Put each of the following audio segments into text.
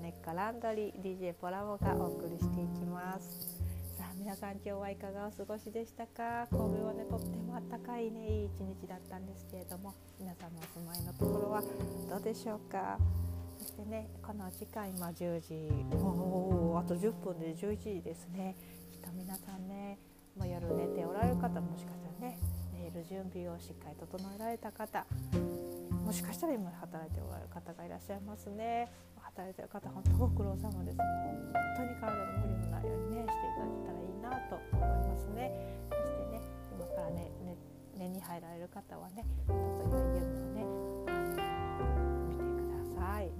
ネッカランドリー DJ ポラボがお送りしていきます。さあ皆さん今日はいかがお過ごしでしたか？神戸はねとってもあったかいねいい一日だったんですけれども皆さんのお住まいのところはどうでしょうか？そしてねこの時間今10時おあと10分で11時ですね。きっと皆さんねもう夜寝ておられる方もしかしたらね寝る準備をしっかり整えられた方もしかしたら今働いておられる方がいらっしゃいますね。されてる方本当ご苦労様です。本当に体の無理のないようにねしていただけたらいいなと思いますね。そしてね今からねね寝に入られる方はねどうぞ良い夢をねあの見てください。願っていますね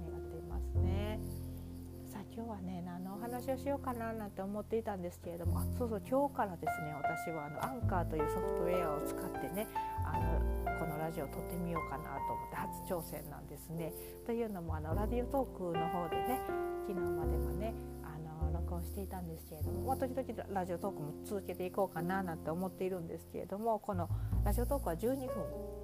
さあ今日はね何のお話をしようかななんて思っていたんですけれどもあそうそう今日からですね私はあのアンカーというソフトウェアを使ってねあのこのラジオを撮ってみようかなと思って初挑戦なんですね。というのもあのラジオトークの方でね昨日まではねあの録音していたんですけれども、まあ、時々ラジオトークも続けていこうかななんて思っているんですけれどもこのラジオトークは12分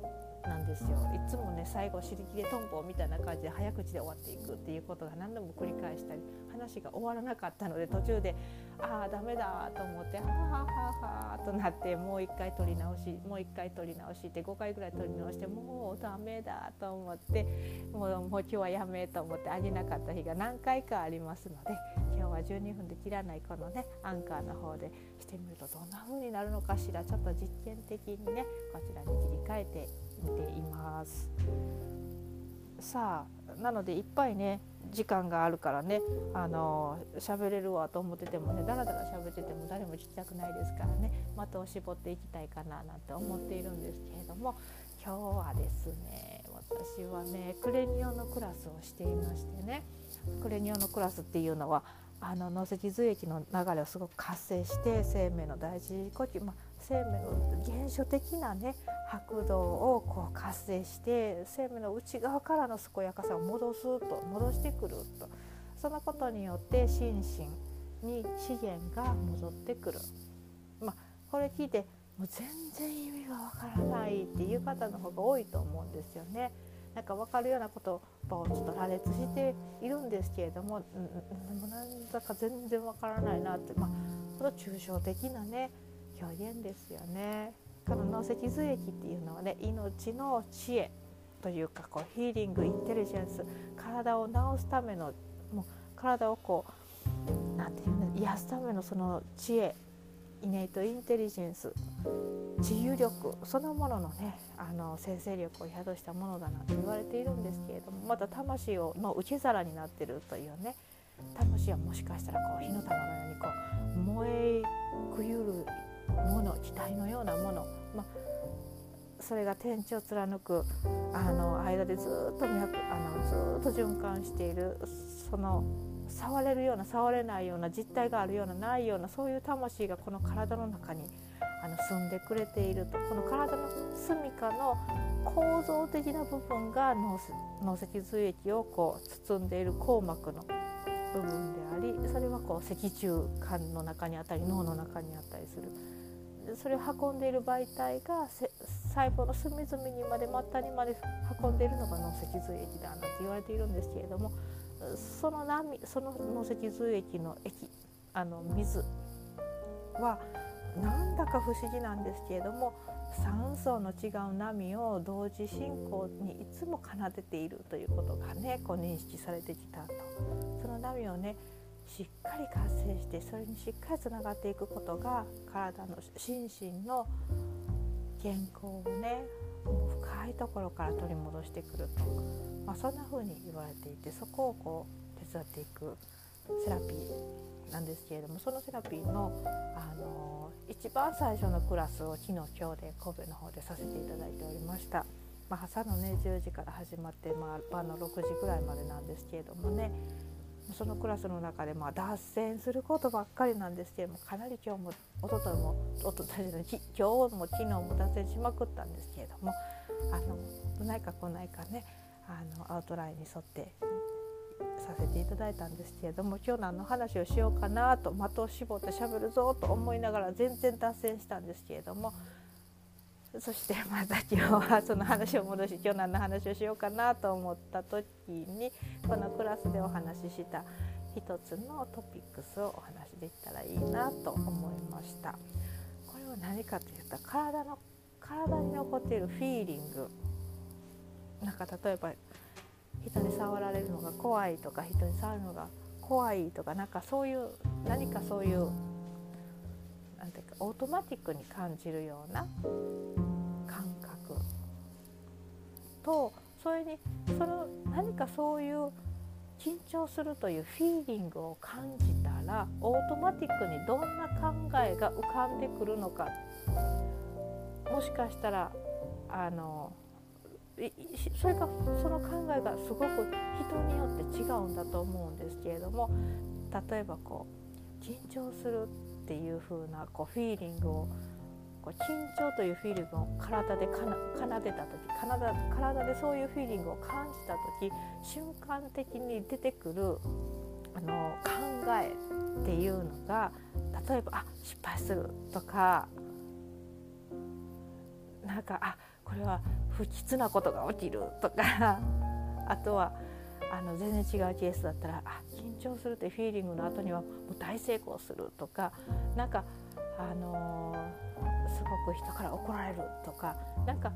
なんですよ。いつもね最後尻切れトンボみたいな感じで早口で終わっていくっていうことが何度も繰り返したり話が終わらなかったので途中でああダメだと思ってはあはあはあとなってもう一回撮り直しもう一回撮り直しって5回ぐらい撮り直してもうダメだと思ってもうもう今日はやめと思ってあげなかった日が何回かありますので今日は12分で切らないこのねアンカーの方でしてみるとどんな風になるのかしら。ちょっと実験的にねこちらに切り替えてみています。さあなのでいっぱいね時間があるからねあの喋れるわと思っててもねだらだら喋ってても誰も聞きたくないですからね的を絞っていきたいかななんて思っているんですけれども今日はですね私はねクレニオのクラスをしていましてねクレニオのクラスっていうのはあの脳脊髄液の流れをすごく活性して生命の大事呼吸、まあ、生命の原初的なね拍動をこう活性して生命の内側からの健やかさを戻すと戻してくると。そのことによって心身に資源が戻ってくる、まあ、これ聞いてもう全然意味がわからないっていう方の方が多いと思うんですよね。なんか分かるような言葉をちょっと羅列しているんですけれども、うん、なんだか全然わからないなって、まあ、この抽象的なね表現ですよね。この脳脊髄液っていうのはね命の知恵というかこうヒーリングインテリジェンス体を治すためのもう体をこうなんていうの癒すためのその知恵イネイトインテリジェンス治癒力そのもののねあの生成力を宿したものだなと言われているんですけれどもまた魂をの受け皿になってるというね魂はもしかしたらこう火の玉のようにこう燃えくゆるもの期待のようなもの、まあ、それが天地を貫くあの間でずっとあのずっと循環しているその触れるような触れないような実体があるようなないようなそういう魂がこの体の中にあの住んでくれていると。この体の隅かの構造的な部分が脳脊髄液をこう包んでいる硬膜の部分でありそれはこう脊柱管の中にあったり脳の中にあったりする。それを運んでいる媒体が細胞の隅々にまで末端にまで運んでいるのが脳脊髄液だなんて言われているんですけれどもその波その脳脊髄液の液あの水はなんだか不思議なんですけれども酸素の違う波を同時進行にいつも奏でているということがねこう認識されてきたと。その波をねしっかり活性してそれにしっかりつながっていくことが体の心身の健康をね深いところから取り戻してくると、まあ、そんな風に言われていてそこをこう手伝っていくセラピーなんですけれどもそのセラピーの、あの一番最初のクラスを昨日今日で神戸の方でさせていただいておりました。まあ、朝のね10時から始まって、まあ、晩の6時ぐらいまでなんですけれどもねそのクラスの中でまあ脱線することばっかりなんですけれどもかなり今日もおとといもおととい今日も昨日も脱線しまくったんですけれどもあの来ないか来ないかねあのアウトラインに沿ってさせていただいたんですけれども今日何の話をしようかなと的を絞ってしゃべるぞと思いながら全然脱線したんですけれどもそしてまた今日はその話を戻し今日何の話をしようかなと思った時にこのクラスでお話しした一つのトピックスをお話できたらいいなと思いました。これは何かというと体の体に残っているフィーリングなんか例えば人に触られるのが怖いとか人に触るのが怖いとかなんかそういう何かそういうなんていうかオートマティックに感じるようなとそれにその何かそういう緊張するというフィーリングを感じたらオートマティックにどんな考えが浮かんでくるのか。もしかしたらあのそれがその考えがすごく人によって違うんだと思うんですけれども例えばこう緊張するっていう風なこうフィーリングをこう緊張というフィーリングを体で奏でた時体体でそういうフィーリングを感じた時瞬間的に出てくるあの考えっていうのが例えば「あ失敗する」とかなんか「あこれは不吉なことが起きる」とかあとはあの全然違うケースだったらあ緊張するってフィーリングの後にはもう大成功するとかなんかあのー、すごく人から怒られるとかなんか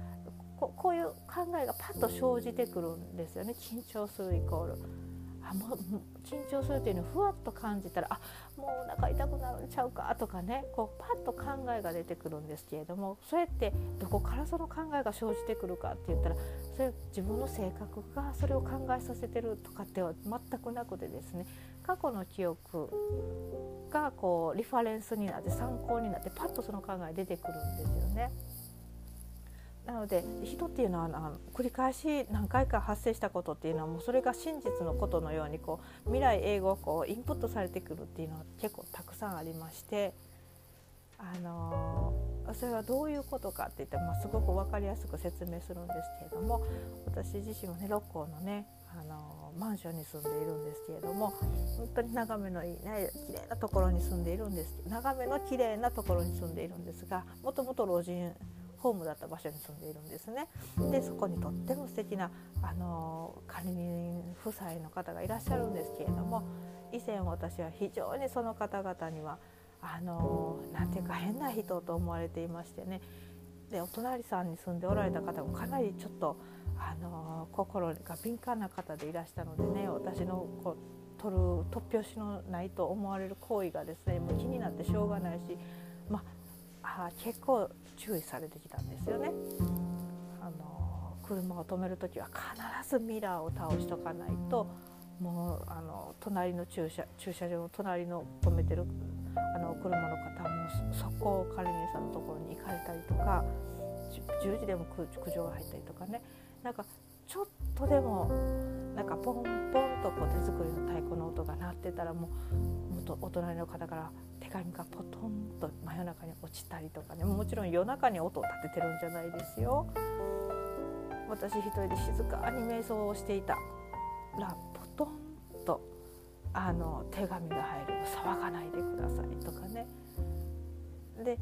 ここういう考えがパッと生じてくるんですよね緊張するイコール。あもう緊張するっていうのをふわっと感じたらあもうお腹痛くなるんちゃうかとかねこうパッと考えが出てくるんですけれどもそれってどこからその考えが生じてくるかって言ったらそれ自分の性格がそれを考えさせてるとかっては全くなくてですね過去の記憶がこうリファレンスになって参考になってパッとその考え出てくるんですよね。なので人っていうのはあの繰り返し何回か発生したことっていうのはもうそれが真実のことのようにこう未来英語をこうインプットされてくるっていうのは結構たくさんありましてあのそれはどういうことかって言って、まあ、すごく分かりやすく説明するんですけれども私自身はね六甲のねあのマンションに住んでいるんですけれども本当に眺めのいいね綺麗なところに住んでいるんです。眺めの綺麗なところに住んでいるんですがもともと老人ホームだった場所に住んでいるんですね。でそこにとっても素敵なあの管理人夫妻の方がいらっしゃるんですけれども以前私は非常にその方々にはあのなんていうか変な人と思われていましてねでお隣さんに住んでおられた方もかなりちょっとあの心が敏感な方でいらしたのでね私のこう取る突拍子のないと思われる行為がですねもう気になってしょうがないし、まあ、結構注意されてきたんですよね。あの車を止める時は必ずミラーを倒しとかないともうあの隣の駐車駐車場の隣の止めてるあの車の方もそこを管理人さんのところに行かれたりとか10時でも苦情が入ったりとかねなんかちょっとでもなんかポンポンとこう手作りの太鼓の音が鳴ってたらもうお隣の方から手紙がポトンと真夜中に落ちたりとかねもちろん夜中に音を立ててるんじゃないですよ。私一人で静かに瞑想をしていたらポトンとあの手紙が入る騒がないでくださいとかねで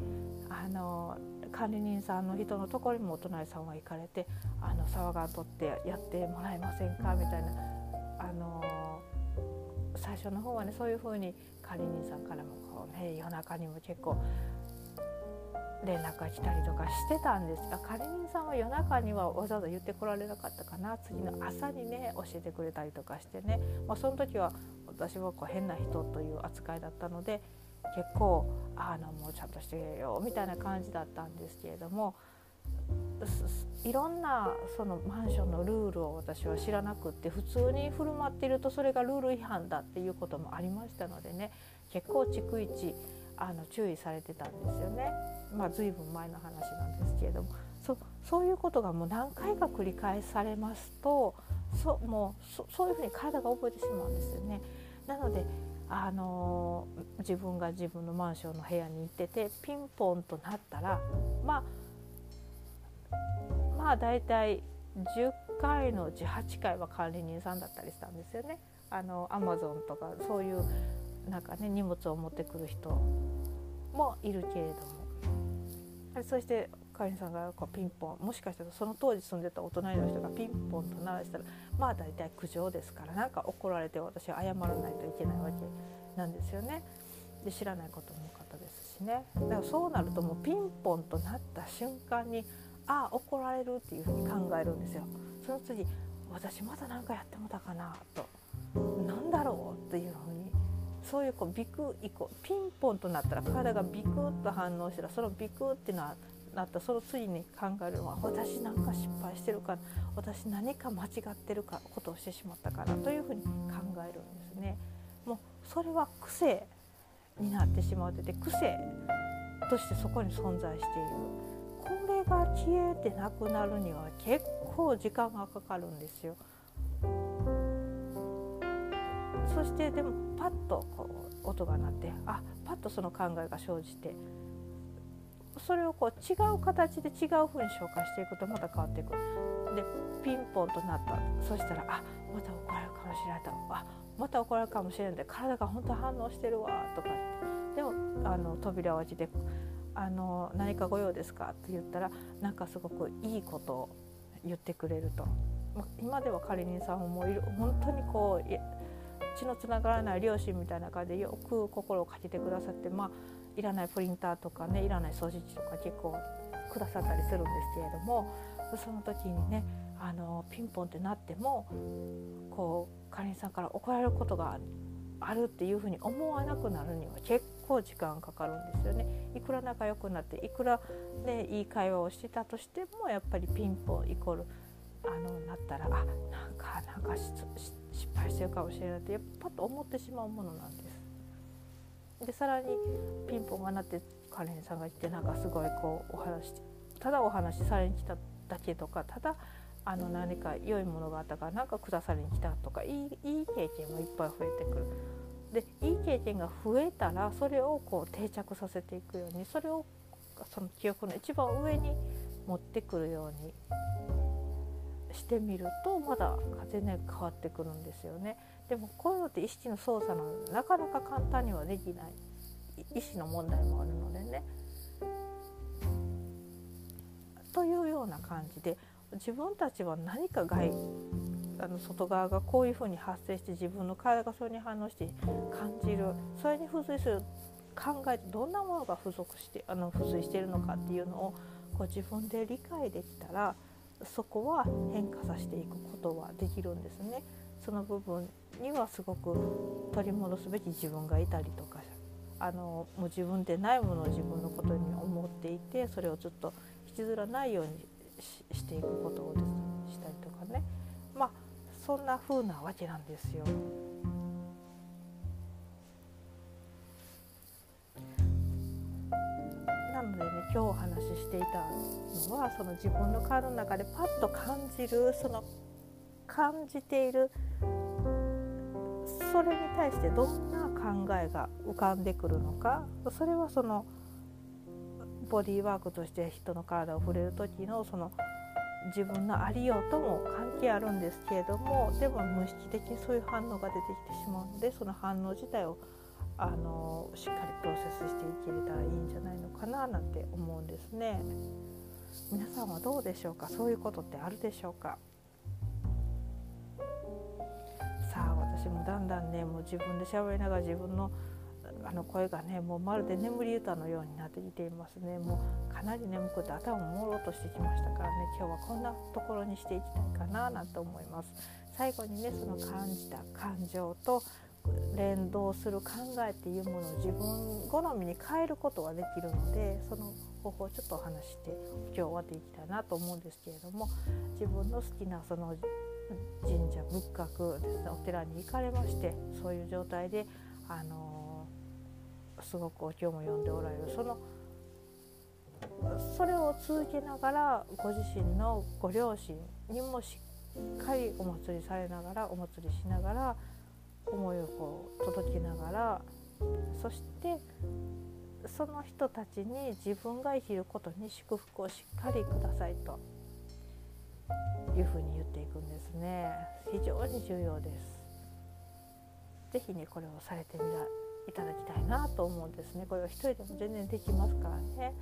あの管理人さんの人のところにもお隣さんは行かれて「あの騒がんとってやってもらえませんか?」みたいなあの最初の方はねそういうふうに管理人さんからもこう、ね、夜中にも結構連絡が来たりとかしてたんですが管理人さんは夜中にはわざわざ言ってこられなかったかな。次の朝にね教えてくれたりとかしてね、まあ、その時は私はこう変な人という扱いだったので結構あのもうちゃんとしてよみたいな感じだったんですけれどもいろんなそのマンションのルールを私は知らなくって普通に振る舞っているとそれがルール違反だっていうこともありましたのでね結構逐一あの注意されてたんですよね。まあ、随分前の話なんですけれどもそそういうことがもう何回か繰り返されますとそもうそういうふうに体が覚えてしまうんですよね。なのであの自分が自分のマンションの部屋に行っててピンポンとなったらまあまあ大体10回のうち8回は管理人さんだったりしたんですよね。あのアマゾンとかそういうなんかね荷物を持ってくる人もいるけれどもそしてかりんさんがこうピンポンもしかしたらその当時住んでたお隣の人がピンポンと鳴らしたらまあ大体苦情ですからなんか怒られて私は謝らないといけないわけなんですよね。で知らないことも多かったですしねだからそうなるともうピンポンとなった瞬間にあ怒られるっていうふうに考えるんですよ。その次私まだ何かやってもたかなと何だろうっていうふうにそういうこうビクイコピンポンとなったら体がビクッと反応したらそのビクってななったその次に考えるのは私なんか失敗してるか私何か間違ってるかことをしてしまったかなというふうに考えるんですね。もうそれは癖になってしまってて癖としてそこに存在しているこれが消えてなくなるには結構時間がかかるんですよ。そしてでもパッとこう音が鳴ってあパッとその考えが生じてそれをこう違う形で違う風に消化していくとまた変わっていく。でピンポンとなったそしたらあまた怒られるかもしれないとあまた怒られるかもしれないで体が本当反応してるわとかってでもあの扉を開けてあの「何か御用ですか?」って言ったらなんかすごくいいことを言ってくれると。今ではカリニンさんもいる本当にこう血のつながらない両親みたいな感じでよく心をかけてくださってまあいらないプリンターとかねいらない掃除機とか結構くださったりするんですけれどもその時にねあのピンポンってなってもこうかりんさんから怒られることがあるっていうふうに思わなくなるには結構時間かかるんですよね。いくら仲良くなっていくら、ね、いい会話をしてたとしてもやっぱりピンポンイコールあのなったらあなんかなんか失敗してるかもしれないってやっぱと思ってしまうものなんです。でさらにピンポンが鳴ってカレンさんが言ってなんかすごいこうお話ただお話しされに来ただけとかただあの何か良いものがあったから何か下さりに来たとかいいいい経験もいっぱい増えてくる。でいい経験が増えたらそれをこう定着させていくようにそれをその記憶の一番上に持ってくるようにしてみるとまだ全然変わってくるんですよね。でもこういうのって意識の操作なのでなかなか簡単にはできない意思の問題もあるのでね。というような感じで自分たちは何か外あの外側がこういうふうに発生して自分の体がそれに反応して感じるそれに付随する考えどんなものが付属してあの付随しているのかっていうのをこう自分で理解できたらそこは変化させていくことはできるんですね。その部分にはすごく取り戻すべき自分がいたりとかあのもう自分でないものを自分のことに思っていてそれをずっと引きずらないようにしていくことをですねしたりとかねまあそんな風なわけなんですよ。なのでね今日お話ししていたのはその自分の体の中でパッと感じるその感じているそれに対してどんな考えが浮かんでくるのかそれはそのボディーワークとして人の体を触れる時のその自分のありようとも関係あるんですけれどもでも無意識的にそういう反応が出てきてしまうのでその反応自体をあのしっかりプロセスしていけれたらいいんじゃないのかななんて思うんですね。皆さんはどうでしょうか？そういうことってあるでしょうか？さあ私もだんだんねもう自分で喋りながら自分のあの声がねもうまるで眠り歌のようになってきていますね。もうかなり眠くて頭ももろうとしてきましたからね。今日はこんなところにしていきたいかななんて思います。最後にねその感じた感情と連動する考えっていうものを自分好みに変えることができるのでその方法をちょっとお話して今日終わっていきたいなと思うんですけれども自分の好きなその神社仏閣ですねお寺に行かれましてそういう状態であのすごくお経も読んでおられる。そのそれを続けながらご自身のご両親にもしっかりお祭りされながらお祭りしながら思いをこう届けながらそしてその人たちに自分が生きることに祝福をしっかりくださいというふうに言っていくんですね。非常に重要です。是非ねこれをされてみいただきたいなと思うんですね。これは一人でも全然できますからね。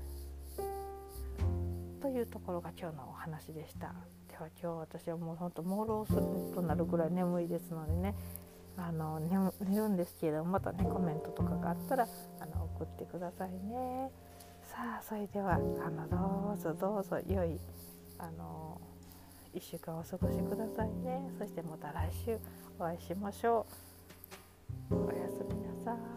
というところが今日のお話でした。では今日私はもうほんと朦朧するとなるぐらい眠いですのでね。あの寝るんですけれどもまたねコメントとかがあったらあの送ってくださいね。さあそれではあのどうぞどうぞ良いあの1週間お過ごしくださいね。そしてまた来週お会いしましょう。おやすみなさい。